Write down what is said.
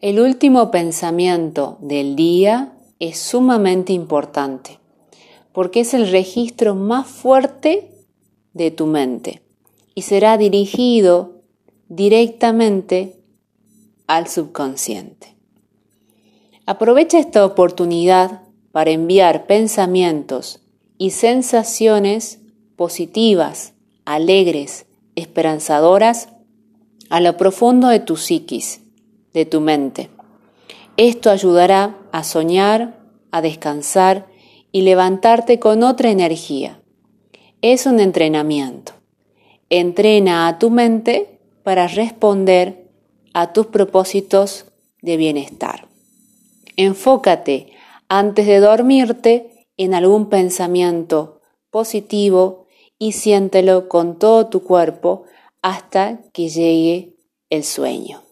El último pensamiento del día es sumamente importante porque es el registro más fuerte de tu mente y será dirigido directamente al subconsciente. Aprovecha esta oportunidad para enviar pensamientos y sensaciones positivas, alegres, esperanzadoras a lo profundo de tu psiquis, de tu mente. Esto ayudará a soñar, a descansar y levantarte con otra energía. Es un entrenamiento. Entrena a tu mente para responder a tus propósitos de bienestar. Enfócate antes de dormirte en algún pensamiento positivo y siéntelo con todo tu cuerpo hasta que llegue el sueño.